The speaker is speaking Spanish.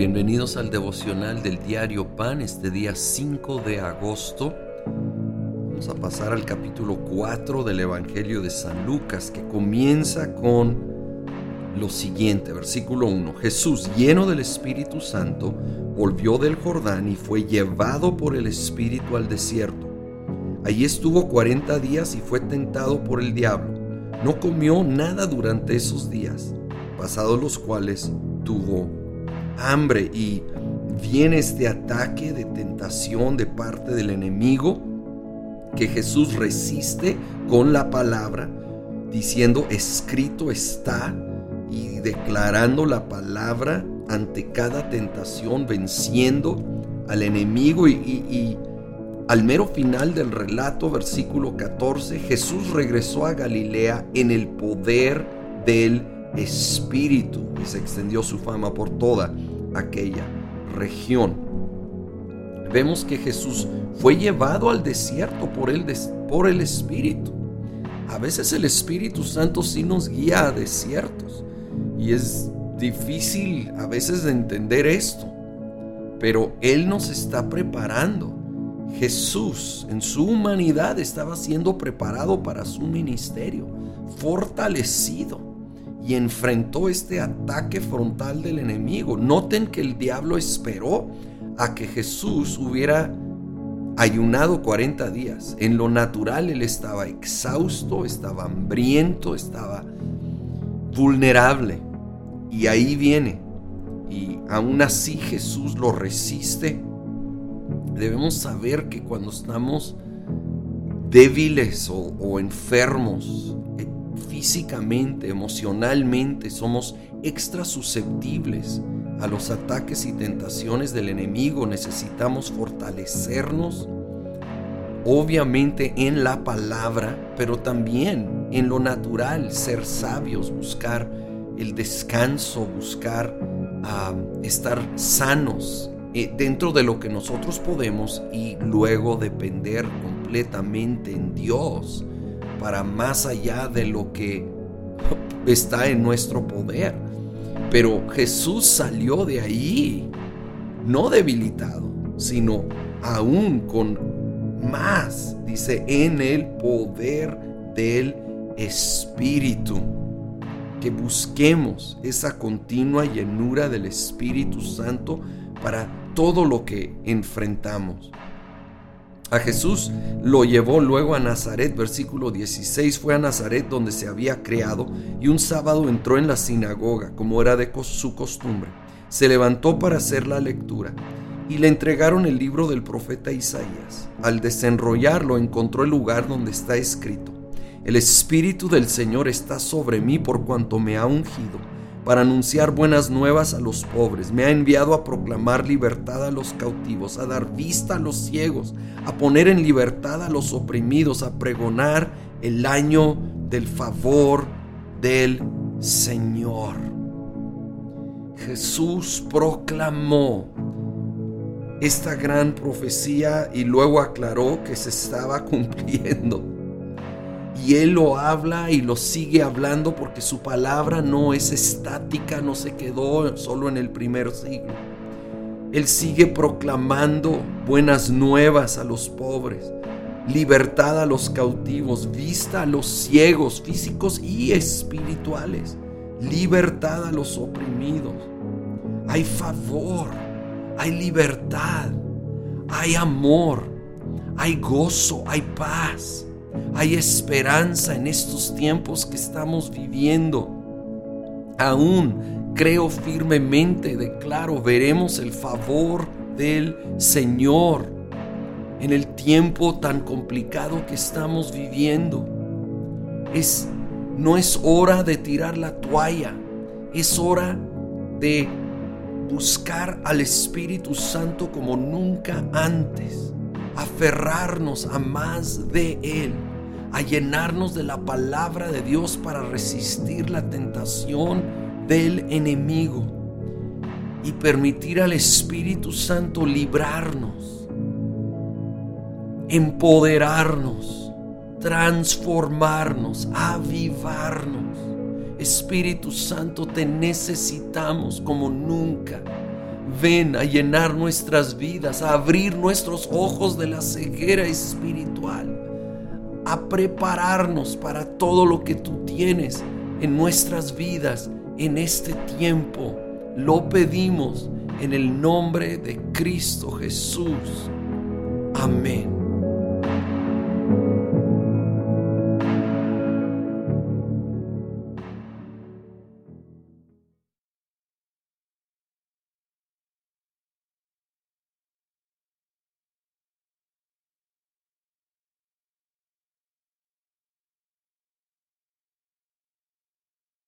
Bienvenidos al devocional del diario Pan, este día 5 de agosto. Vamos a pasar al capítulo 4 del Evangelio de San Lucas, que comienza con lo siguiente, versículo 1. Jesús, lleno del Espíritu Santo, volvió del Jordán y fue llevado por el Espíritu al desierto. Allí estuvo 40 días y fue tentado por el diablo. No comió nada durante esos días, pasados los cuales tuvo hambre y viene este ataque de tentación de parte del enemigo que Jesús resiste con la palabra, diciendo, escrito está, y declarando la palabra ante cada tentación, venciendo al enemigo. Y, y al mero final del relato, versículo 14, Jesús regresó a Galilea en el poder del Espíritu y se extendió su fama por toda aquella región. Vemos que Jesús fue llevado al desierto por el, por el Espíritu. A veces el Espíritu Santo sí nos guía a desiertos y es difícil a veces de entender esto, pero Él nos está preparando. Jesús en su humanidad estaba siendo preparado para su ministerio, fortalecido enfrentó este ataque frontal del enemigo. Noten que el diablo esperó a que Jesús hubiera ayunado 40 días. En lo natural él estaba exhausto, estaba hambriento, estaba vulnerable. Y ahí viene. Y aún así Jesús lo resiste. Debemos saber que cuando estamos débiles o enfermos, físicamente, emocionalmente, somos extra susceptibles a los ataques y tentaciones del enemigo. Necesitamos fortalecernos, obviamente en la palabra, pero también en lo natural, ser sabios, buscar el descanso, buscar ah, estar sanos eh, dentro de lo que nosotros podemos y luego depender completamente en Dios para más allá de lo que está en nuestro poder. Pero Jesús salió de ahí, no debilitado, sino aún con más, dice, en el poder del Espíritu. Que busquemos esa continua llenura del Espíritu Santo para todo lo que enfrentamos. A Jesús lo llevó luego a Nazaret, versículo 16, fue a Nazaret donde se había creado y un sábado entró en la sinagoga, como era de su costumbre. Se levantó para hacer la lectura y le entregaron el libro del profeta Isaías. Al desenrollarlo encontró el lugar donde está escrito, El Espíritu del Señor está sobre mí por cuanto me ha ungido para anunciar buenas nuevas a los pobres. Me ha enviado a proclamar libertad a los cautivos, a dar vista a los ciegos, a poner en libertad a los oprimidos, a pregonar el año del favor del Señor. Jesús proclamó esta gran profecía y luego aclaró que se estaba cumpliendo. Y Él lo habla y lo sigue hablando porque su palabra no es estática, no se quedó solo en el primer siglo. Él sigue proclamando buenas nuevas a los pobres, libertad a los cautivos, vista a los ciegos físicos y espirituales, libertad a los oprimidos. Hay favor, hay libertad, hay amor, hay gozo, hay paz. Hay esperanza en estos tiempos que estamos viviendo. Aún creo firmemente, declaro, veremos el favor del Señor en el tiempo tan complicado que estamos viviendo. Es no es hora de tirar la toalla, es hora de buscar al Espíritu Santo como nunca antes aferrarnos a más de Él, a llenarnos de la palabra de Dios para resistir la tentación del enemigo y permitir al Espíritu Santo librarnos, empoderarnos, transformarnos, avivarnos. Espíritu Santo, te necesitamos como nunca. Ven a llenar nuestras vidas, a abrir nuestros ojos de la ceguera espiritual, a prepararnos para todo lo que tú tienes en nuestras vidas en este tiempo. Lo pedimos en el nombre de Cristo Jesús. Amén.